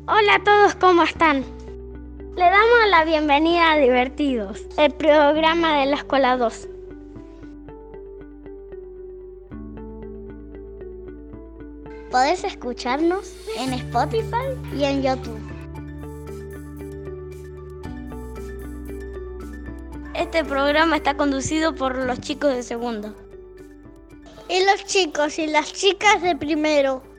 Hola a todos, ¿cómo están? Le damos la bienvenida a Divertidos, el programa de la Escuela 2. Podés escucharnos en Spotify y en YouTube. Este programa está conducido por los chicos de segundo. Y los chicos y las chicas de primero.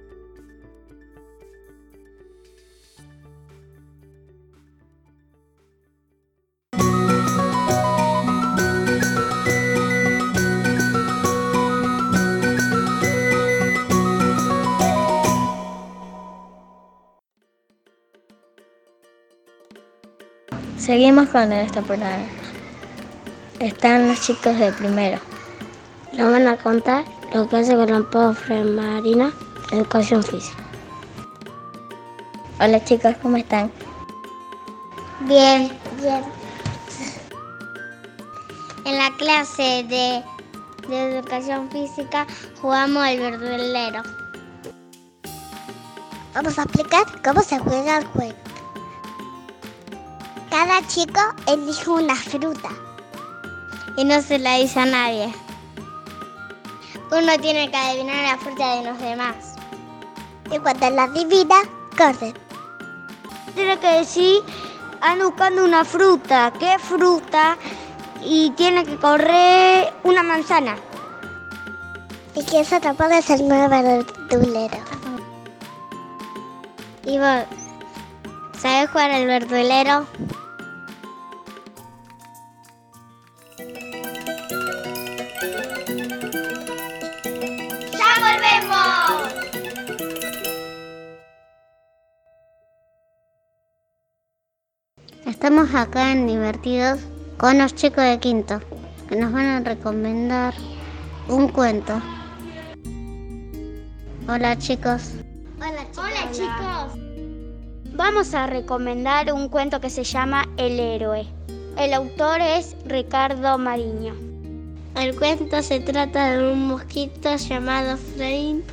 Seguimos con esta programa. Están los chicos de primero. Nos van a contar lo que hace con la profe Marina, educación física. Hola chicos, ¿cómo están? Bien. Bien. En la clase de, de educación física jugamos al verdulero. Vamos a explicar cómo se juega el juego. Cada chico elige una fruta. Y no se la dice a nadie. Uno tiene que adivinar la fruta de los demás. Y cuando la adivina, corre. Tiene que decir, ando buscando una fruta. ¿Qué fruta? Y tiene que correr una manzana. Y que eso tampoco es el nuevo verdulero. ¿Y vos? ¿Sabes jugar al verdulero? Estamos acá en Divertidos con los chicos de quinto que nos van a recomendar un cuento. Hola chicos. Hola chicos. Hola chicos. Vamos a recomendar un cuento que se llama El héroe. El autor es Ricardo Mariño. El cuento se trata de un mosquito llamado Frein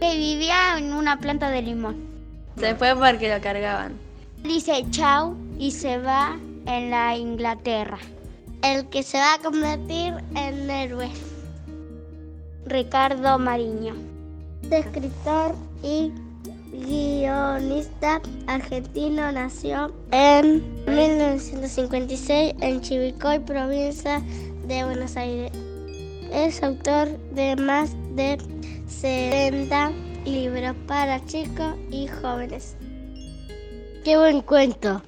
que vivía en una planta de limón. Se fue porque lo cargaban. Dice chau y se va en la Inglaterra. El que se va a convertir en héroe. Ricardo Mariño. Escritor y guionista argentino nació en 1956 en Chivicoy, provincia de Buenos Aires. Es autor de más de 70 libros para chicos y jóvenes. ¡Qué buen cuento!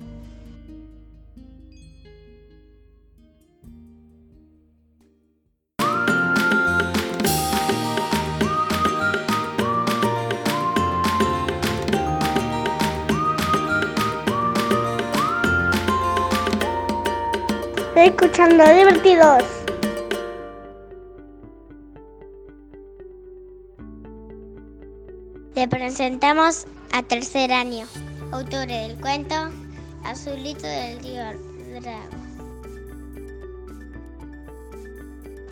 Estoy escuchando divertidos. Le presentamos a tercer año. Autores del cuento Azulito del Río Drago.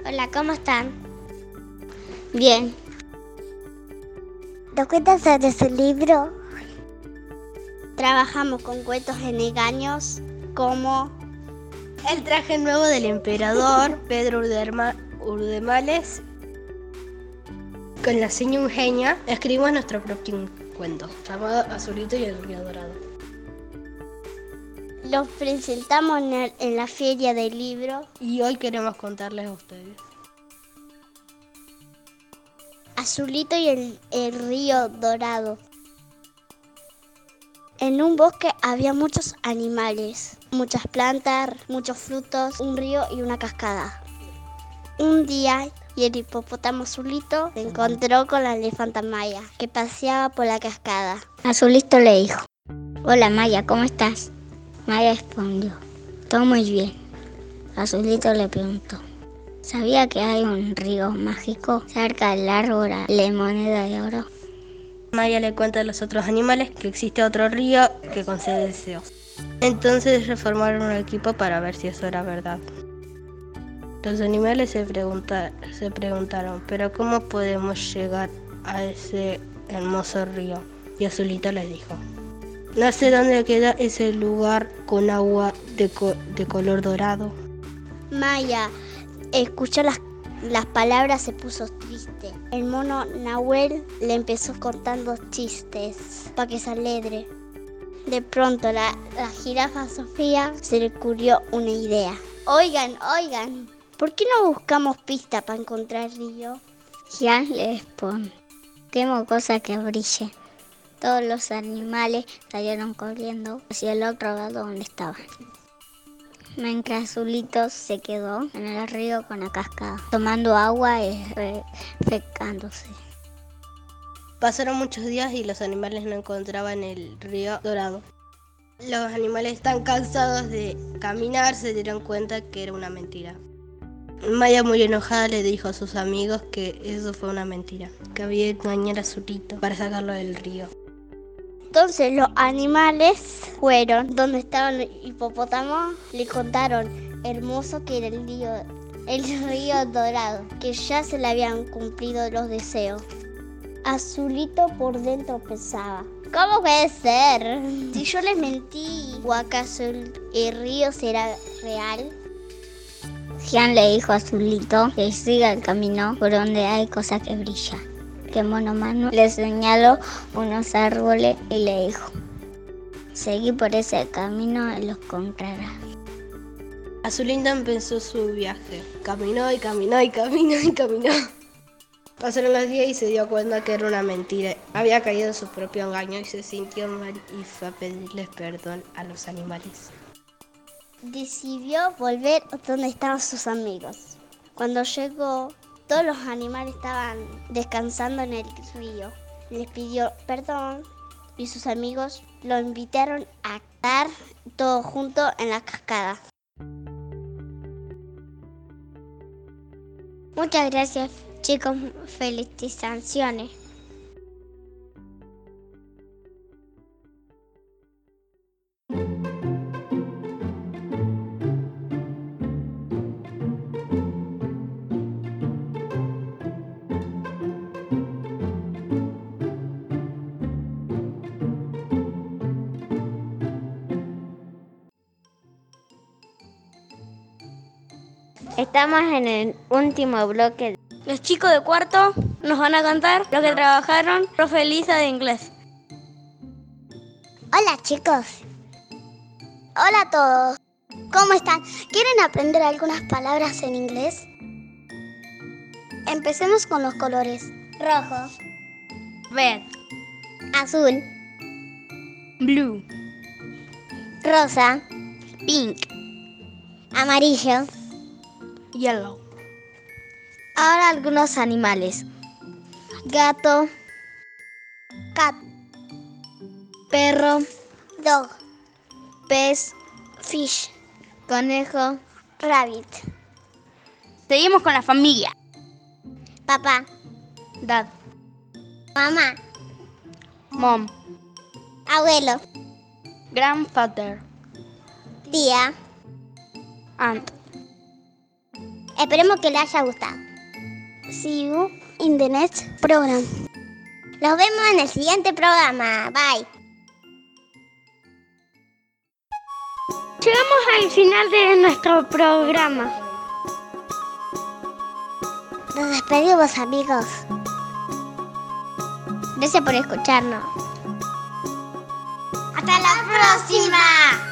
Hola, ¿cómo están? Bien. ¿Nos cuentas sobre su libro? Trabajamos con cuentos en engaños como El traje nuevo del emperador Pedro Urderma- Urdemales. Con la seña Eugenia escribimos nuestro próximo cuento, llamado Azulito y el Río Dorado. los presentamos en, la feria del libro Y hoy queremos contarles a ustedes. Azulito y el, el río dorado. En un bosque había muchos animales, muchas plantas, muchos frutos, un río y una cascada. Un día, y el hipopótamo Azulito se encontró con la elefanta Maya, que paseaba por la cascada. Azulito le dijo, Hola Maya, ¿cómo estás? Maya respondió, Todo muy bien. Azulito le preguntó, ¿Sabía que hay un río mágico cerca del árbol de moneda de oro? Maya le cuenta a los otros animales que existe otro río que concede deseos. Entonces reformaron un equipo para ver si eso era verdad. Los animales se, pregunta- se preguntaron, pero ¿cómo podemos llegar a ese hermoso río y Azulito les dijo, no sé dónde queda ese lugar con agua de, de color dorado. Maya escuchó las, las palabras, se puso triste. El mono Nahuel le empezó contando chistes para que se alegre. De pronto la, la jirafa Sofía se le ocurrió una idea. Oigan, oigan, ¿por qué no buscamos pista para encontrar río? Ya les pon. Quemo cosa que brille. Todos los animales salieron corriendo hacia el otro lado donde estaban. Mientras Azulito se quedó en el río con la cascada, tomando agua y refrescándose. Pasaron muchos días y los animales no encontraban el río dorado. Los animales tan cansados de caminar se dieron cuenta que era una mentira. Maya muy enojada le dijo a sus amigos que eso fue una mentira, que había engañar a Azulito para sacarlo del río. Entonces los animales fueron donde estaba el hipopótamo, le contaron hermoso que era el río, el río dorado, que ya se le habían cumplido los deseos. Azulito por dentro pensaba, ¿cómo puede ser? Si yo les mentí, ¿o acaso el, río será real? Jean le dijo a Azulito que siga el camino por donde hay cosas que brillan. Que Mono Manu le señaló unos árboles y le dijo, seguí por ese camino y los encontrarás. Azulito empezó su viaje. Caminó y caminó y caminó y caminó. Pasaron los días y se dio cuenta que era una mentira. Había caído en su propio engaño y se sintió mal y fue a pedirles perdón a los animales. Decidió volver donde estaban sus amigos. Cuando llegó, todos los animales estaban descansando en el río. Les pidió perdón y sus amigos lo invitaron a estar todos juntos en la cascada. Muchas gracias chicos, felicitaciones. Estamos en el último bloque. Los chicos de cuarto nos van a cantar lo que trabajaron profe Lisa de inglés. Hola chicos. Hola a todos. ¿Cómo están? ¿Quieren aprender algunas palabras en inglés? Empecemos con los colores. Rojo. Red. Azul. Blue. Rosa. Pink. Amarillo. Yellow. Ahora algunos animales. Gato. Cat. Perro. Dog. Pez. Fish. Conejo. Rabbit. Seguimos con la familia. Papá. Dad. Mamá. Mom. Abuelo. Grandfather. Tía. Aunt. Esperemos que les haya gustado. See you in the next program. Nos vemos en el siguiente programa. Bye. Llegamos al final de nuestro programa. Nos despedimos amigos. Gracias por escucharnos. Hasta la próxima.